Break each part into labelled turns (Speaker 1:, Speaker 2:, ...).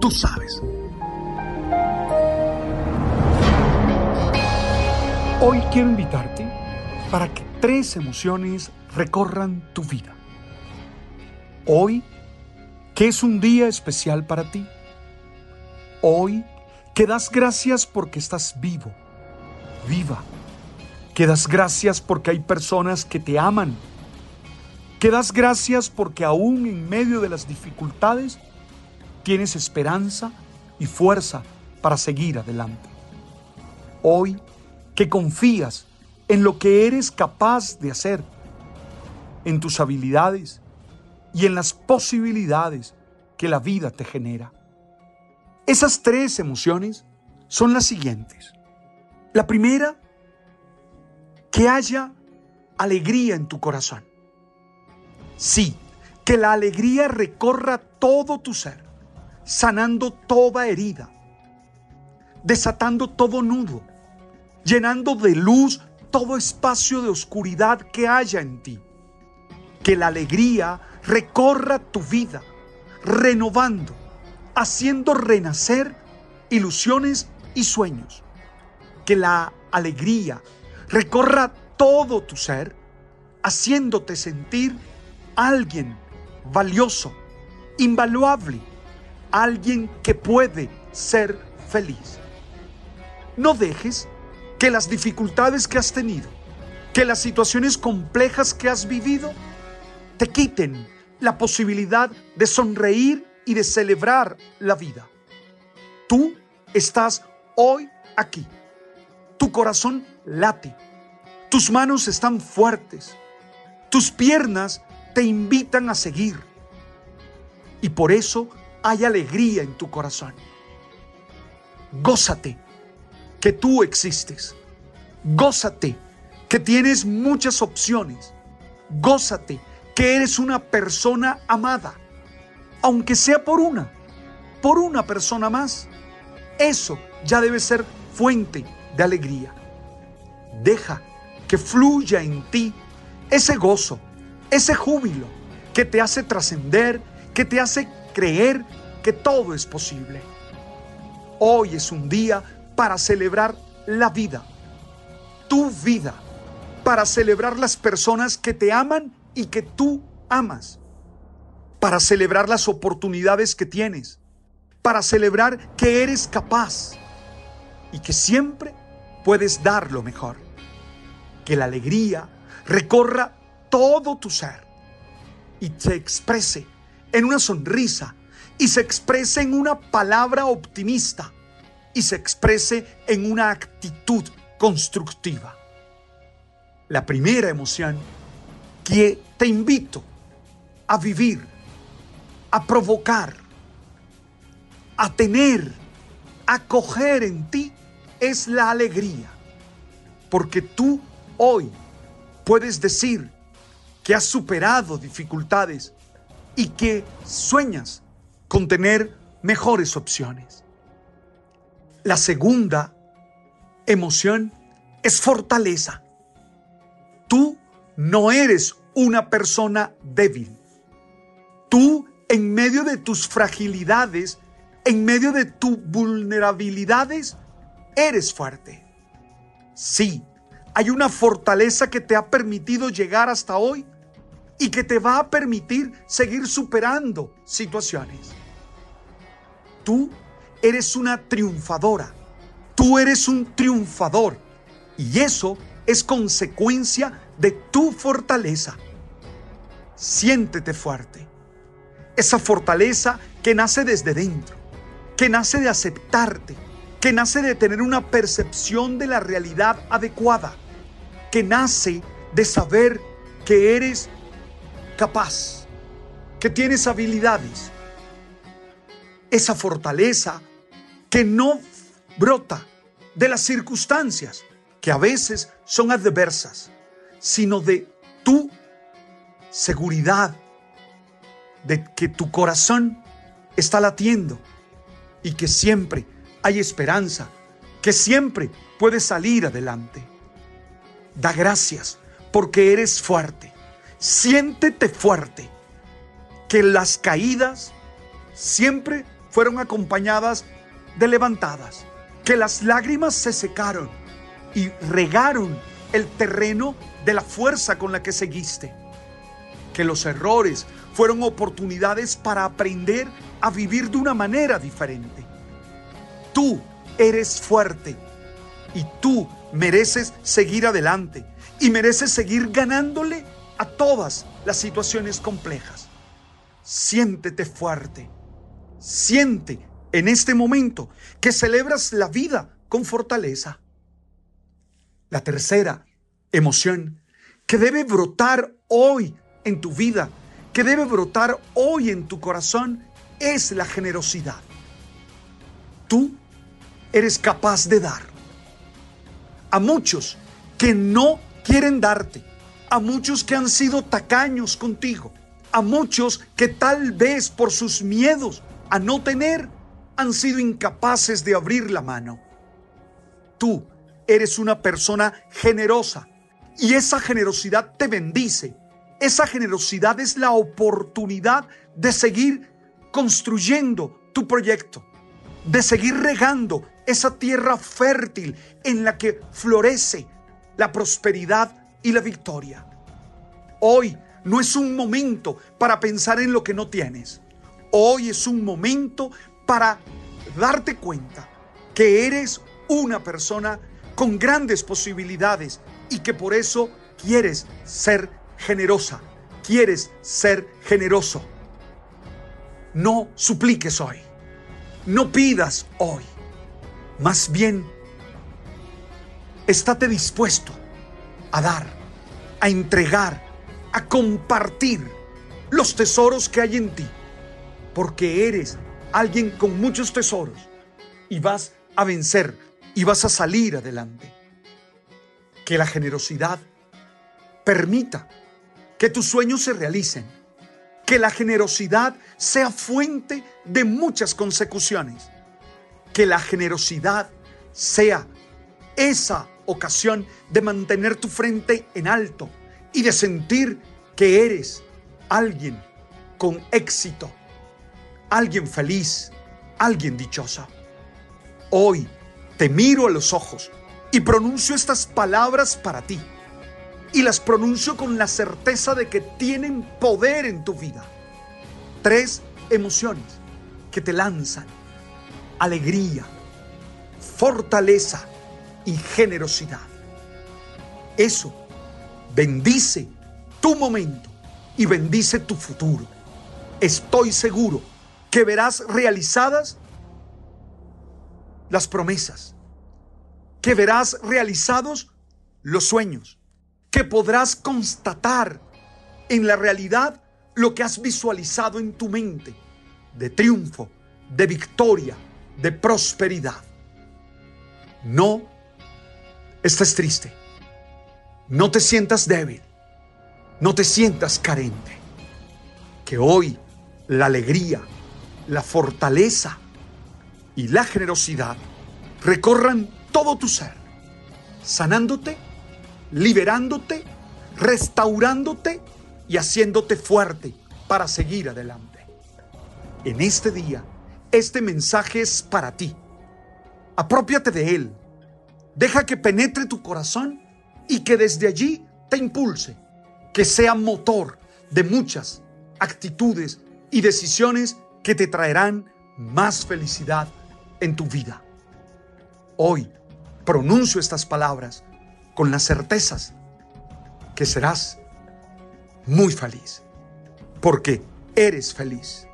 Speaker 1: Tú sabes. Hoy quiero invitarte para que tres emociones recorran tu vida. Hoy, que es un día especial para ti. Hoy, que das gracias porque estás vivo, viva. Que das gracias porque hay personas que te aman. Que das gracias porque aún en medio de las dificultades tienes esperanza y fuerza para seguir adelante. Hoy, que confías en lo que eres capaz de hacer, en tus habilidades y en las posibilidades que la vida te genera. Esas tres emociones son las siguientes. La primera, que haya alegría en tu corazón. Sí, que la alegría recorra todo tu ser, sanando toda herida, desatando todo nudo, llenando de luz todo espacio de oscuridad que haya en ti. Que la alegría recorra tu vida, renovando, haciendo renacer ilusiones y sueños. Que la alegría recorra todo tu ser, haciéndote sentir alguien valioso, invaluable, alguien que puede ser feliz. No dejes que las dificultades que has tenido, que las situaciones complejas que has vivido, te quiten la posibilidad de sonreír y de celebrar la vida. Tú estás hoy aquí. Tu corazón late. Tus manos están fuertes. Tus piernas te invitan a seguir. Y por eso hay alegría en tu corazón. Gózate que tú existes. Gózate que tienes muchas opciones. Gózate que eres una persona amada, aunque sea por una, por una persona más. Eso ya debe ser fuente de alegría. Deja que fluya en ti ese gozo, ese júbilo que te hace trascender, que te hace creer que todo es posible. Hoy es un día para celebrar la vida, tu vida, para celebrar las personas que te aman y que tú amas, para celebrar las oportunidades que tienes, para celebrar que eres capaz y que siempre puedes dar lo mejor. Que la alegría recorra todo tu ser y se exprese en una sonrisa y se exprese en una palabra optimista y se exprese en una actitud constructiva. La primera emoción que te invito a vivir, a provocar, a tener, a coger en ti es la alegría. Porque tú hoy puedes decir que has superado dificultades y que sueñas con tener mejores opciones. La segunda emoción es fortaleza. Tú no eres una persona débil. Tú, en medio de tus fragilidades, en medio de tus vulnerabilidades, eres fuerte. Sí, hay una fortaleza que te ha permitido llegar hasta hoy y que te va a permitir seguir superando situaciones. Tú eres una triunfadora. Tú eres un triunfador. Y eso es consecuencia de tu fortaleza. Siéntete fuerte. Esa fortaleza que nace desde dentro, que nace de aceptarte, que nace de tener una percepción de la realidad adecuada, que nace de saber que eres capaz, que tienes habilidades. Esa fortaleza que no brota de las circunstancias, que a veces son adversas, sino de tu seguridad, de que tu corazón está latiendo y que siempre hay esperanza, que siempre puedes salir adelante. Da gracias porque eres fuerte. Siéntete fuerte. Que las caídas siempre fueron acompañadas de levantadas. Que las lágrimas se secaron y regaron el terreno de la fuerza con la que seguiste. Que los errores fueron oportunidades para aprender a vivir de una manera diferente. Tú eres fuerte y tú mereces seguir adelante y mereces seguir ganándole a todas las situaciones complejas. Siéntete fuerte. Siente en este momento que celebras la vida con fortaleza. La tercera emoción que debe brotar hoy en tu vida, que debe brotar hoy en tu corazón, es la generosidad. Tú eres capaz de dar. A muchos que no quieren darte, a muchos que han sido tacaños contigo, a muchos que tal vez por sus miedos a no tener han sido incapaces de abrir la mano. Tú eres una persona generosa y esa generosidad te bendice. Esa generosidad es la oportunidad de seguir construyendo tu proyecto, de seguir regando esa tierra fértil en la que florece la prosperidad y la victoria. Hoy no es un momento para pensar en lo que no tienes. Hoy es un momento para darte cuenta que eres una persona con grandes posibilidades y que por eso quieres ser generosa, quieres ser generoso. No supliques hoy, no pidas hoy, más bien estate dispuesto a dar, a entregar, a compartir los tesoros que hay en ti, porque eres alguien con muchos tesoros y vas a vencer y vas a salir adelante. Que la generosidad permita que tus sueños se realicen, que la generosidad sea fuente de muchas consecuciones, que la generosidad sea esa ocasión de mantener tu frente en alto y de sentir que eres alguien con éxito, alguien feliz, alguien dichoso. Hoy te miro a los ojos y pronuncio estas palabras para ti. Y las pronuncio con la certeza de que tienen poder en tu vida. Tres emociones que te lanzan. Alegría, fortaleza y generosidad. Eso bendice tu momento y bendice tu futuro. Estoy seguro que verás realizadas las promesas, que verás realizados los sueños, que podrás constatar en la realidad lo que has visualizado en tu mente de triunfo, de victoria, de prosperidad. No estés triste, no te sientas débil, no te sientas carente, que hoy la alegría, la fortaleza, y la generosidad recorran todo tu ser, sanándote, liberándote, restaurándote y haciéndote fuerte para seguir adelante. En este día, este mensaje es para ti. Apropiate de él. Deja que penetre tu corazón y que desde allí te impulse, que sea motor de muchas actitudes y decisiones que te traerán más felicidad en tu vida. Hoy pronuncio estas palabras con las certezas que serás muy feliz, porque eres feliz.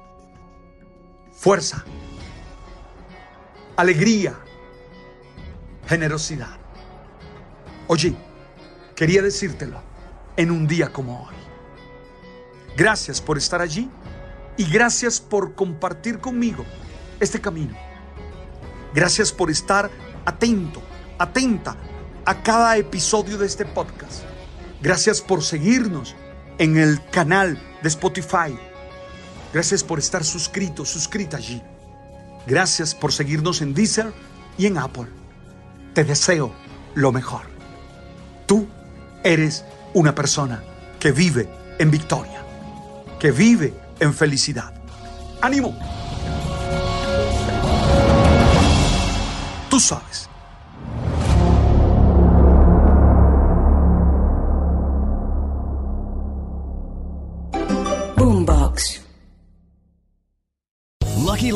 Speaker 1: Fuerza, alegría, generosidad. Oye, quería decírtelo en un día como hoy. Gracias por estar allí y gracias por compartir conmigo este camino. Gracias por estar atento, atenta a cada episodio de este podcast. Gracias por seguirnos en el canal de Spotify. Gracias por estar suscrito, suscrita allí. Gracias por seguirnos en Deezer y en Apple. Te deseo lo mejor. Tú eres una persona que vive en victoria, que vive en felicidad. ¡Ánimo! Tú sabes.